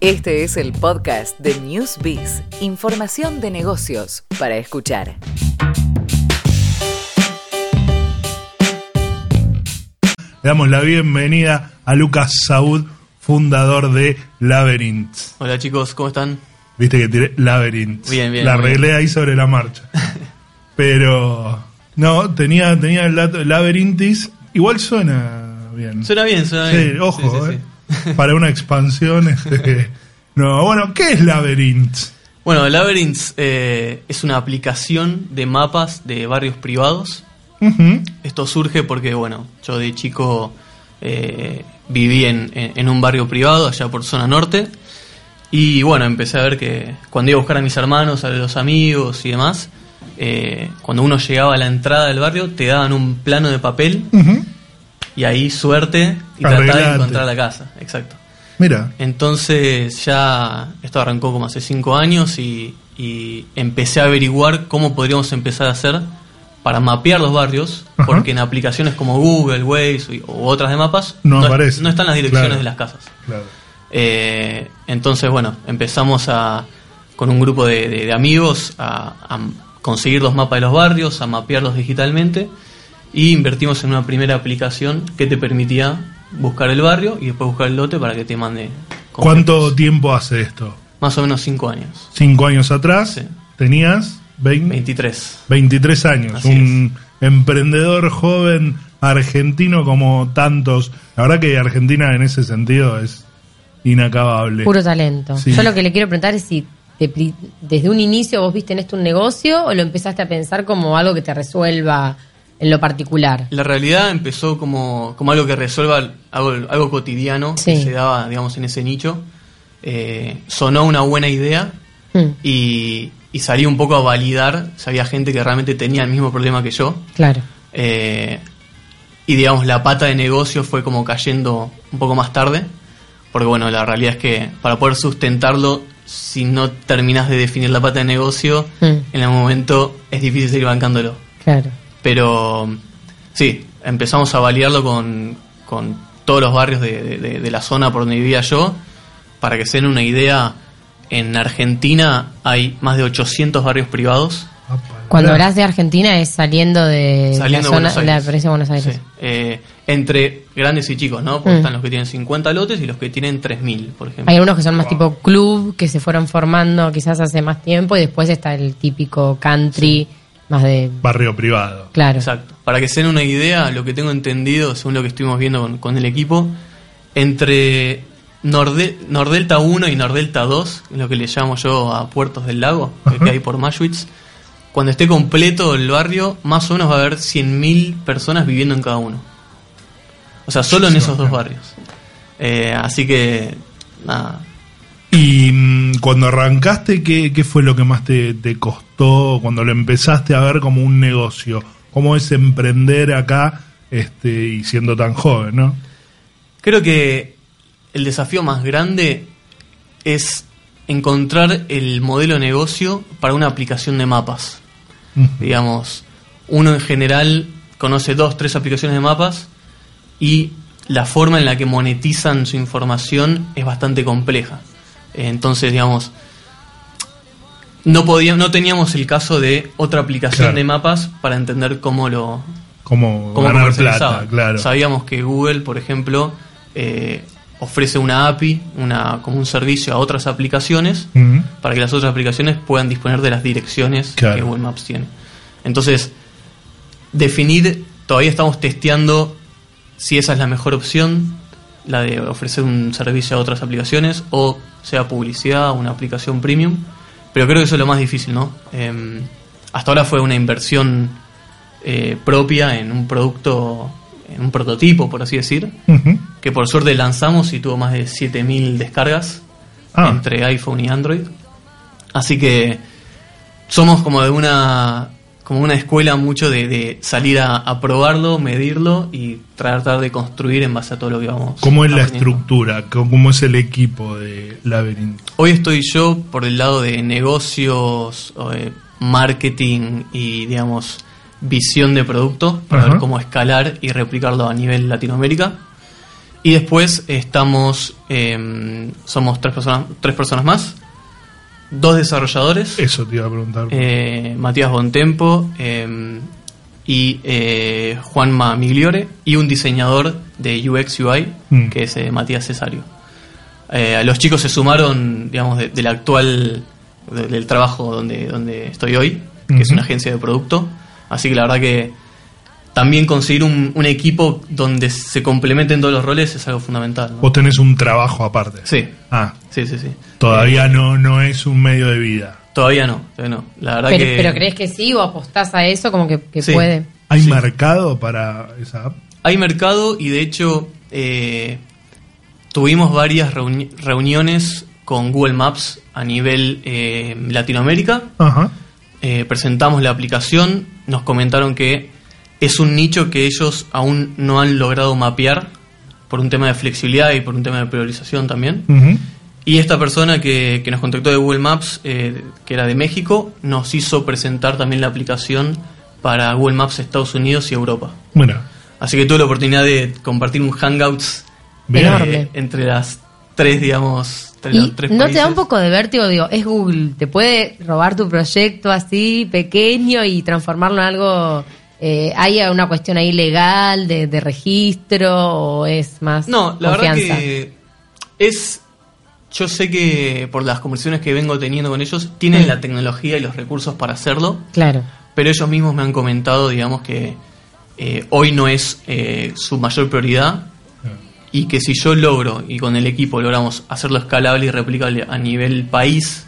Este es el podcast de Newsbiz, información de negocios para escuchar. Le damos la bienvenida a Lucas Saúd, fundador de Labyrinth. Hola chicos, ¿cómo están? Viste que tiré Labyrinth. Bien, bien, La arreglé ahí sobre la marcha. Pero, no, tenía, tenía el dato Labyrinthis. Igual suena bien. Suena bien, suena Sí, bien. ojo, Sí, sí, eh. Para una expansión. este, no, bueno, ¿qué es Labyrinth? Bueno, Labyrinths eh, es una aplicación de mapas de barrios privados. Esto surge porque, bueno, yo de chico eh, viví en, un barrio privado allá por zona norte. Y bueno, empecé a ver que cuando iba a buscar a mis hermanos, a los amigos y demás, eh, cuando uno llegaba a la entrada del barrio, te daban un plano de papel. Y ahí suerte y tratar de encontrar la casa. Exacto. Mira, Entonces ya esto arrancó como hace cinco años y, y empecé a averiguar cómo podríamos empezar a hacer para mapear los barrios, Ajá. porque en aplicaciones como Google, Waze u otras de mapas No aparece. no están las direcciones Claro. de las casas. claro. Eh, entonces, bueno, empezamos a, con un grupo de, de- de amigos a, a conseguir los mapas de los barrios, a mapearlos digitalmente y invertimos en una primera aplicación que te permitía buscar el barrio y después buscar el lote para que te mande. ¿Cuánto completos. tiempo hace esto? Más o menos cinco años. Cinco años atrás Sí. tenías 20, 23. 23 años, Así un emprendedor joven argentino como tantos. La verdad que Argentina en ese sentido es inacabable. Puro talento. Sí. Yo lo que le quiero preguntar es si pri- desde un inicio vos viste en esto un negocio o lo empezaste a pensar como algo que te resuelva en lo particular. La realidad empezó como, como algo que resuelva algo, algo cotidiano que se daba, digamos, en ese nicho. Eh, sonó una buena idea Mm, y, y salí un poco a validar si había gente que realmente tenía el mismo problema que yo. claro. Eh, y digamos, la pata de negocio fue como cayendo un poco más tarde, porque bueno, la realidad es que para poder sustentarlo, si no terminas de definir la pata de negocio, Mm. en el momento es difícil seguir bancándolo. Claro. Pero sí, empezamos a validarlo con, con todos los barrios de, de- de- de la zona por donde vivía yo. Para que se den una idea, en Argentina hay más de 800 barrios privados. Cuando hablas de Argentina es saliendo de Saliendo de la zona, Buenos Aires. la provincia de Buenos Aires. Sí, eh, entre grandes y chicos, ¿no? Porque Mm. están los que tienen 50 lotes y los que tienen 3.000, por ejemplo. Hay algunos que son más tipo club, que se fueron formando quizás hace más tiempo y después está el típico country, más de... Barrio privado. Claro. Exacto. Para que se den una idea, lo que tengo entendido, según lo que estuvimos viendo con, con el equipo, entre Norde- Nordelta 1 y Nordelta 2, lo que le llamo yo a Puertos del Lago, que- Ajá. que hay por Maschwitz, cuando esté completo el barrio, más o menos va a haber 100.000 personas viviendo en cada uno. O sea, solo en esos dos barrios. Eh, así que, nada, Y mm, cuando arrancaste, ¿qué, qué fue lo que más te, te costó cuando lo empezaste a ver como un negocio? ¿Cómo es emprender acá este, y siendo tan joven, no? Creo que el desafío más grande es encontrar el modelo de negocio para una aplicación de mapas. Digamos, uno en general conoce dos, tres aplicaciones de mapas y la forma en la que monetizan su información es bastante compleja. Entonces, digamos, no, podía, no teníamos el caso de otra aplicación Claro. de mapas para entender cómo lo, Como cómo ganar plata, claro. Sabíamos que Google, por ejemplo, eh, ofrece una API, una, como un servicio a otras aplicaciones para que las otras aplicaciones puedan disponer de las direcciones Claro. que Google Maps tiene. Entonces, definir, todavía estamos testeando si esa es la mejor opción, la de ofrecer un servicio a otras aplicaciones o sea publicidad, una aplicación premium. Pero creo que eso es lo más difícil, ¿no? Em, hasta ahora fue una inversión eh, propia en un producto, en un prototipo, por así decir, que por suerte lanzamos y tuvo más de 7000 descargas Ah. entre iPhone y Android. Así que somos como de una como una escuela mucho de, de salir a, a probarlo, medirlo y tratar de construir en base a todo lo que vamos. ¿Cómo es la estructura? ¿Cómo es el equipo de Labyrinth? Hoy estoy yo por el lado de negocios, marketing y digamos visión de producto para Ajá. ver cómo escalar y replicarlo a nivel Latinoamérica. Y después estamos, eh, somos tres personas, tres personas más, dos desarrolladores, Eso te iba a preguntar. eh, Matías Bontempo eh, y eh, Juanma Migliore, y un diseñador de UX UI, Mm. que es eh, Matías Cesario. Eh, los chicos se sumaron, digamos, de- del actual, de- del trabajo donde, donde estoy hoy, que es una agencia de producto. Así que la verdad que también conseguir un, un equipo donde se complementen todos los roles es algo fundamental. ¿no? Vos tenés un trabajo aparte. Sí, Ah, sí, sí, sí. todavía no, no es un medio de vida. Todavía no, todavía no. La verdad Pero, que... pero crees que sí o apostás a eso como que, que Sí. puede. ¿Hay Sí. mercado para esa app? Hay mercado y de hecho eh, tuvimos varias reuni- reuniones con Google Maps a nivel eh, Latinoamérica. Ajá. Eh, presentamos la aplicación, nos comentaron que es un nicho que ellos aún no han logrado mapear por un tema de flexibilidad y por un tema de priorización también. Y esta persona que, que nos contactó de Google Maps, eh, que era de México, nos hizo presentar también la aplicación para Google Maps Estados Unidos y Europa. Mira, Así que tuve la oportunidad de compartir un Hangouts eh, entre las tres, digamos, entre Y los tres no te da un poco de vértigo, digo, es Google, te puede robar tu proyecto así pequeño y transformarlo en algo, eh, ¿hay una cuestión ahí legal de, de registro o es más No, la verdad confianza? que es... Yo sé que por las conversaciones que vengo teniendo con ellos, tienen Mm. la tecnología y los recursos para hacerlo, Claro, pero ellos mismos me han comentado, digamos, que eh, hoy no es eh, su mayor prioridad y que si yo logro y con el equipo logramos hacerlo escalable y replicable a nivel país,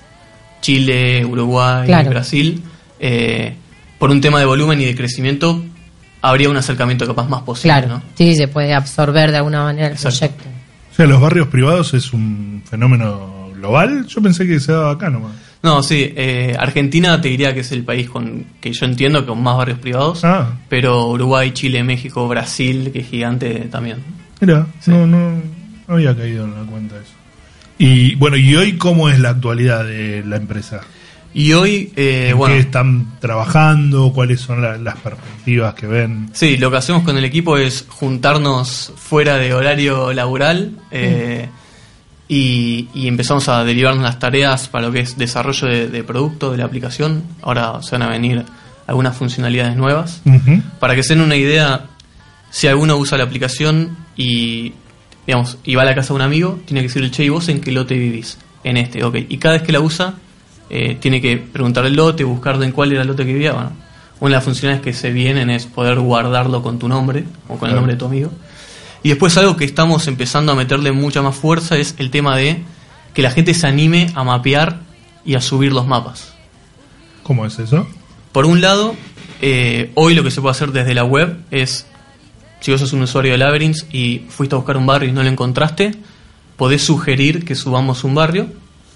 Chile, Uruguay, Claro. Brasil, eh, por un tema de volumen y de crecimiento, habría un acercamiento capaz más posible. claro, ¿no? sí, se puede absorber de alguna manera el Exacto. proyecto. o sea, los barrios privados es un fenómeno global. Yo pensé que se daba acá nomás. No, sí, eh, Argentina te diría que es el país con que yo entiendo con más barrios privados, Ah, pero Uruguay, Chile, México, Brasil, que es gigante también. mira, Sí. no, no, no había caído en la cuenta eso. Y bueno, ¿y hoy cómo es la actualidad de la empresa? Y hoy, eh, ¿En bueno, qué están trabajando? ¿Cuáles son la- las perspectivas que ven? Sí, lo que hacemos con el equipo es juntarnos fuera de horario laboral eh, y, y empezamos a derivarnos las tareas para lo que es desarrollo de, de producto de la aplicación. Ahora se van a venir algunas funcionalidades nuevas. Para que se den una idea, si alguno usa la aplicación y, digamos, y va a la casa de un amigo, tiene que decirle, che, ¿y vos en qué lote vivís? En este, ok. Y cada vez que la usa, eh, tiene que preguntar el lote, buscar en cuál era el lote que vivía. Bueno, una de las funciones que se vienen es poder guardarlo con tu nombre o con el nombre de tu amigo. Y después algo que estamos empezando a meterle mucha más fuerza es el tema de que la gente se anime a mapear y a subir los mapas. ¿Cómo es eso? Por un lado, eh, hoy lo que se puede hacer desde la web es, si vos sos un usuario de Labyrinth y fuiste a buscar un barrio y no lo encontraste, podés sugerir que subamos un barrio.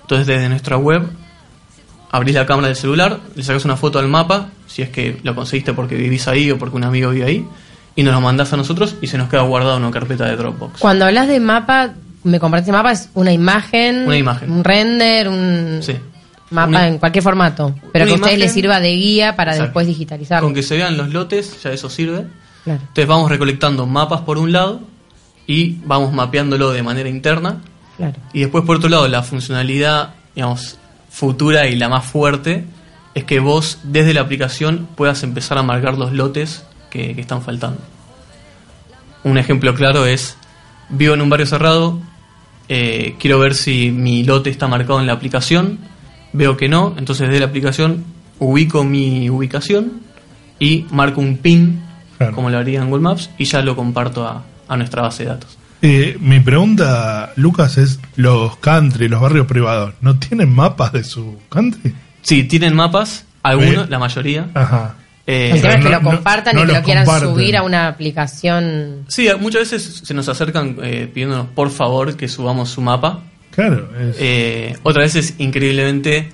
Entonces desde nuestra web abrís la cámara del celular, le sacas una foto al mapa, si es que lo conseguiste porque vivís ahí o porque un amigo vive ahí, y nos lo mandás a nosotros y se nos queda guardado en una carpeta de Dropbox. Cuando hablas de mapa, me compraste mapa, es una imagen, Una imagen. un render, un Sí. mapa Una- en cualquier formato, pero que a ustedes les sirva de guía para Exacto. después digitalizarlo. Con que se vean los lotes, ya eso sirve. Claro. Entonces vamos recolectando mapas por un lado y vamos mapeándolo de manera interna. Claro. Y después, por otro lado, la funcionalidad, digamos, futura y la más fuerte es que vos desde la aplicación puedas empezar a marcar los lotes que, que están faltando. Un ejemplo claro es, vivo en un barrio cerrado, eh, quiero ver si mi lote está marcado en la aplicación, veo que no, entonces desde la aplicación ubico mi ubicación y marco un pin, Claro. como lo haría en Google Maps, y ya lo comparto a, a nuestra base de datos. Eh, mi pregunta, Lucas, es: ¿los country, los barrios privados, no tienen mapas de su country? Sí, tienen mapas, algunos, la mayoría. Ajá. Eh, El tema es que no- lo compartan no y que lo quieran comparten. subir a una aplicación. sí, muchas veces se nos acercan eh, pidiéndonos por favor que subamos su mapa. Claro, es- Eh, otras veces, increíblemente,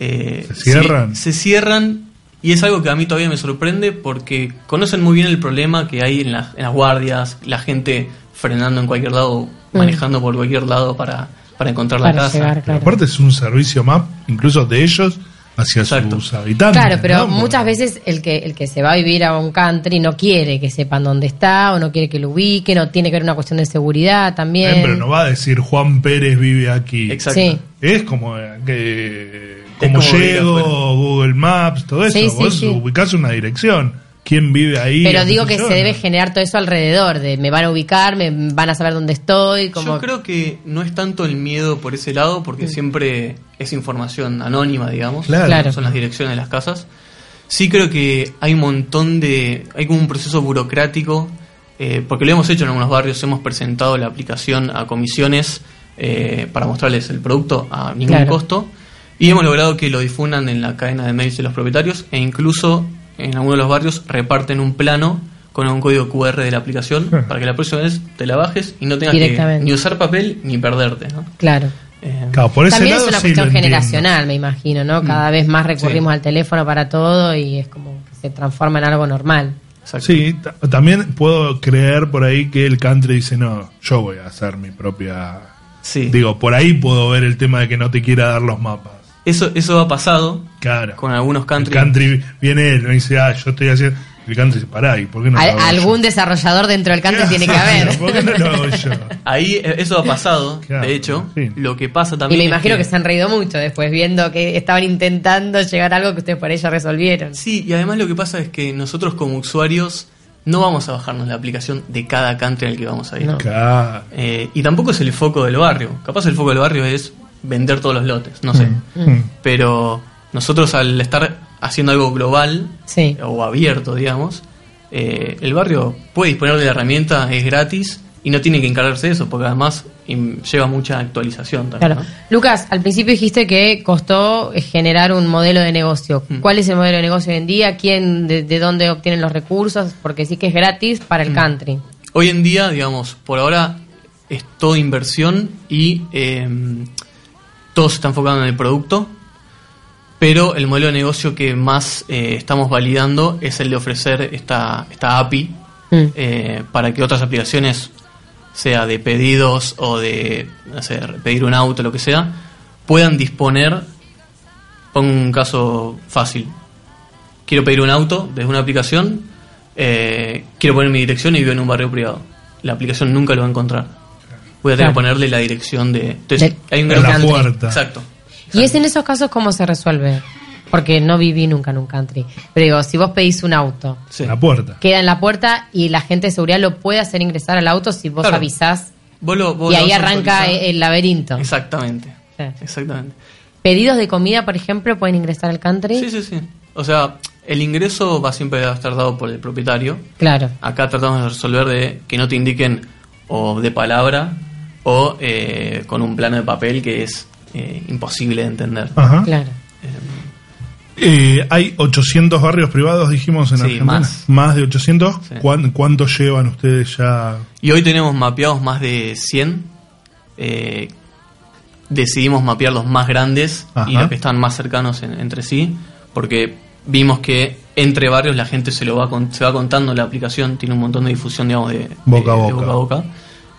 eh, ¿Se cierran? se cierran y es algo que a mí todavía me sorprende porque conocen muy bien el problema que hay en, las- en las guardias, la gente frenando en cualquier lado, Mm. manejando por cualquier lado para, para encontrar la casa. llegar, claro. aparte es un servicio más, incluso de ellos, hacia Exacto. sus habitantes. Claro, pero ¿no? muchas veces el que, el que se va a vivir a un country no quiere que sepan dónde está o no quiere que lo ubiquen o tiene que ver una cuestión de seguridad también. Eh, pero no va a decir Juan Pérez vive aquí. Exacto. Sí. Es como eh, que como llego. Google Maps, todo eso. Sí, sí, Vos sí. ubicás una dirección. ¿Quién vive ahí? Pero digo que se debe generar todo eso alrededor, de me van a ubicar, me van a saber dónde estoy, como Yo creo que no es tanto el miedo por ese lado, porque siempre es información anónima, digamos. Claro. Claro. Son las direcciones de las casas. Sí creo que hay un montón de... Hay como un proceso burocrático, eh, porque lo hemos hecho en algunos barrios, hemos presentado la aplicación a comisiones eh, para mostrarles el producto a ningún Claro. costo. Y hemos logrado que lo difundan en la cadena de mails de los propietarios e incluso en algunos de los barrios reparten un plano con un código QR de la aplicación para que la próxima vez te la bajes y no tengas que ni usar papel ni perderte. ¿no? claro. Eh, Claro, por ese También lado es una sí cuestión generacional, me imagino, ¿no? Cada vez más recurrimos al teléfono para todo y es como que se transforma en algo normal. exacto. Sí, ta- también puedo creer por ahí que el country dice, no, yo voy a hacer mi propia... Sí. Digo, por ahí puedo ver el tema de que no te quiera dar los mapas. Eso, eso ha pasado Claro. con algunos el country. country viene él, me dice, ah, yo estoy haciendo... El country dice, pará, ¿y por qué no Al- lo hago algún yo? desarrollador dentro del country tiene que haber. ¿Por qué no lo hago yo? Ahí eh, eso ha pasado, Claro, de hecho. sí. Lo que pasa Y también. me es imagino que se han reído mucho después, viendo que estaban intentando llegar a algo que ustedes por ella resolvieron. Sí, y además lo que pasa es que nosotros como usuarios no vamos a bajarnos la aplicación de cada country al que vamos a ir. No. Claro. Eh, y tampoco es el foco del barrio. Capaz el foco del barrio es vender todos los lotes, no sé. Mm. Pero nosotros al estar haciendo algo global Sí. o abierto, digamos, eh, el barrio puede disponer de la herramienta, es gratis y no tiene que encargarse de eso, porque además lleva mucha actualización también. Claro. ¿no? Lucas, al principio dijiste que costó eh, generar un modelo de negocio. Mm. ¿Cuál es el modelo de negocio hoy en día? ¿Quién, de, de dónde obtienen los recursos? Porque sí que es gratis para el Mm. country. Hoy en día, digamos, por ahora es todo inversión y eh, todo se está enfocando en el producto, pero el modelo de negocio que más eh, estamos validando es el de ofrecer esta, esta API Mm. eh, para que otras aplicaciones, sea de pedidos o de sé, pedir un auto, lo que sea, puedan disponer, pongo un caso fácil, quiero pedir un auto desde una aplicación, eh, quiero poner mi dirección y vivo en un barrio privado. La aplicación nunca lo va a encontrar. Voy a tener Claro. que ponerle la dirección de... Entonces, De- hay un la gran- puerta. Exacto. ¿Y es en esos casos cómo se resuelve? Porque no viví nunca en un country. Pero digo, si vos pedís un auto, Sí. La puerta. queda en la puerta y la gente de seguridad lo puede hacer ingresar al auto si vos Claro. avisás. Vos lo- vos Y ahí arranca autorizar. el laberinto. Exactamente. Sí. Exactamente. Pedidos de comida, por ejemplo, pueden ingresar al country. Sí, sí, sí. O sea, el ingreso va siempre a estar dado por el propietario. Claro. Acá tratamos de resolver de que no te indiquen o de palabra o eh, con un plano de papel que es eh, imposible de entender. Ajá. Claro. Eh, hay 800 barrios privados, dijimos en Sí, Argentina. más. de 800. Sí. ¿Cuán- ¿Cuántos llevan ustedes ya? Y hoy tenemos mapeados más de 100. Eh, decidimos mapear los más grandes y los que están más cercanos en- entre sí, porque vimos que entre barrios la gente se lo va con- se va contando la aplicación, tiene un montón de difusión, digamos, de Boca a de boca. boca, a boca.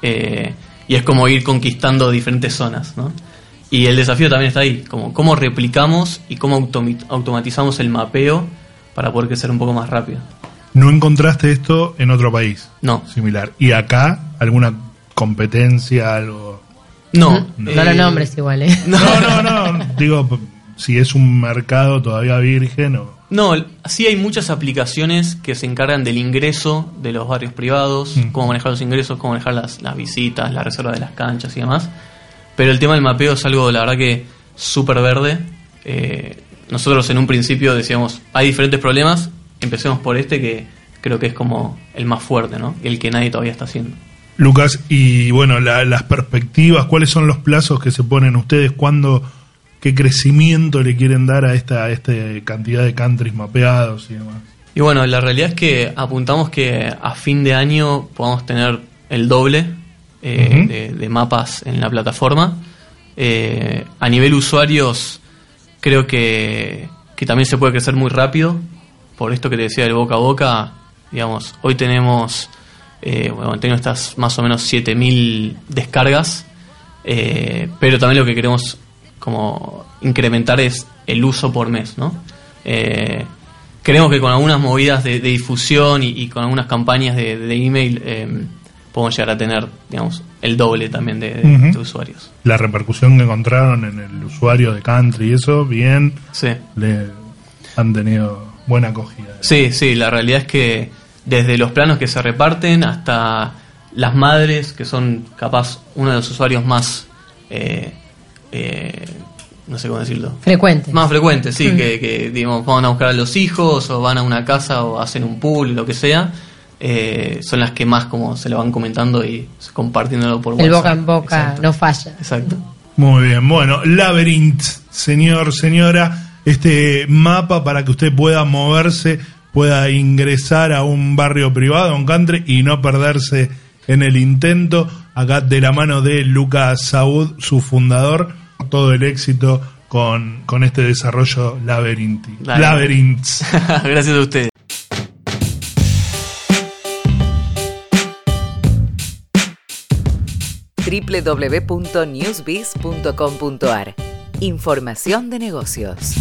Eh, y es como ir conquistando diferentes zonas, ¿no? Y el desafío también está ahí, como cómo replicamos y cómo automatizamos el mapeo para poder crecer un poco más rápido. ¿No encontraste esto en otro país No, similar? ¿Y acá alguna competencia, algo? no. No eh, lo nombres igual, ¿eh? No, No, no, no. Digo, si es un mercado todavía virgen o... No, sí hay muchas aplicaciones que se encargan del ingreso de los barrios privados, Mm. cómo manejar los ingresos, cómo manejar las, las visitas, la reserva de las canchas y demás. Pero el tema del mapeo es algo, la verdad que súper verde. Eh, nosotros en un principio decíamos, hay diferentes problemas, empecemos por este que creo que es como el más fuerte, ¿no? El que nadie todavía está haciendo. Lucas, y bueno, la- las perspectivas, ¿cuáles son los plazos que se ponen ustedes? ¿Cuándo, qué crecimiento le quieren dar a esta, a esta cantidad de countries mapeados y demás? Y bueno, la realidad es que apuntamos que a fin de año podamos tener el doble eh, de, de mapas en la plataforma. Eh, a nivel usuarios, creo que, que también se puede crecer muy rápido. Por esto que te decía del boca a boca, digamos, hoy tenemos, eh, bueno, estas más o menos 7000 descargas, eh, pero también lo que queremos como incrementar es el uso por mes, ¿no? Eh, creemos que con algunas movidas de, de difusión y, y, con algunas campañas de, de email eh, podemos llegar a tener, digamos, el doble también de, de, uh -huh. de, usuarios. La repercusión que encontraron en el usuario de country y eso, bien, sí. le han tenido buena acogida. Sí, sí, la realidad es que desde los planos que se reparten hasta las madres, que son capaz uno de los usuarios más... Eh, eh, no sé cómo decirlo. Frecuentes. Más frecuentes, sí, mm. que, que, digamos, van a buscar a los hijos o van a una casa o hacen un pool, lo que sea. Eh, son las que más como se lo van comentando y compartiéndolo por El boca en boca Exacto. no falla. Exacto. Muy bien, bueno, Labyrinth, señor, señora, este mapa para que usted pueda moverse, pueda ingresar a un barrio privado, un country y no perderse en el intento, acá de la mano de Lucas Saud, su fundador, todo el éxito con, con este desarrollo Labyrinth. Labyrinths. Gracias a ustedes. www.newsbiz.com.ar Información de negocios.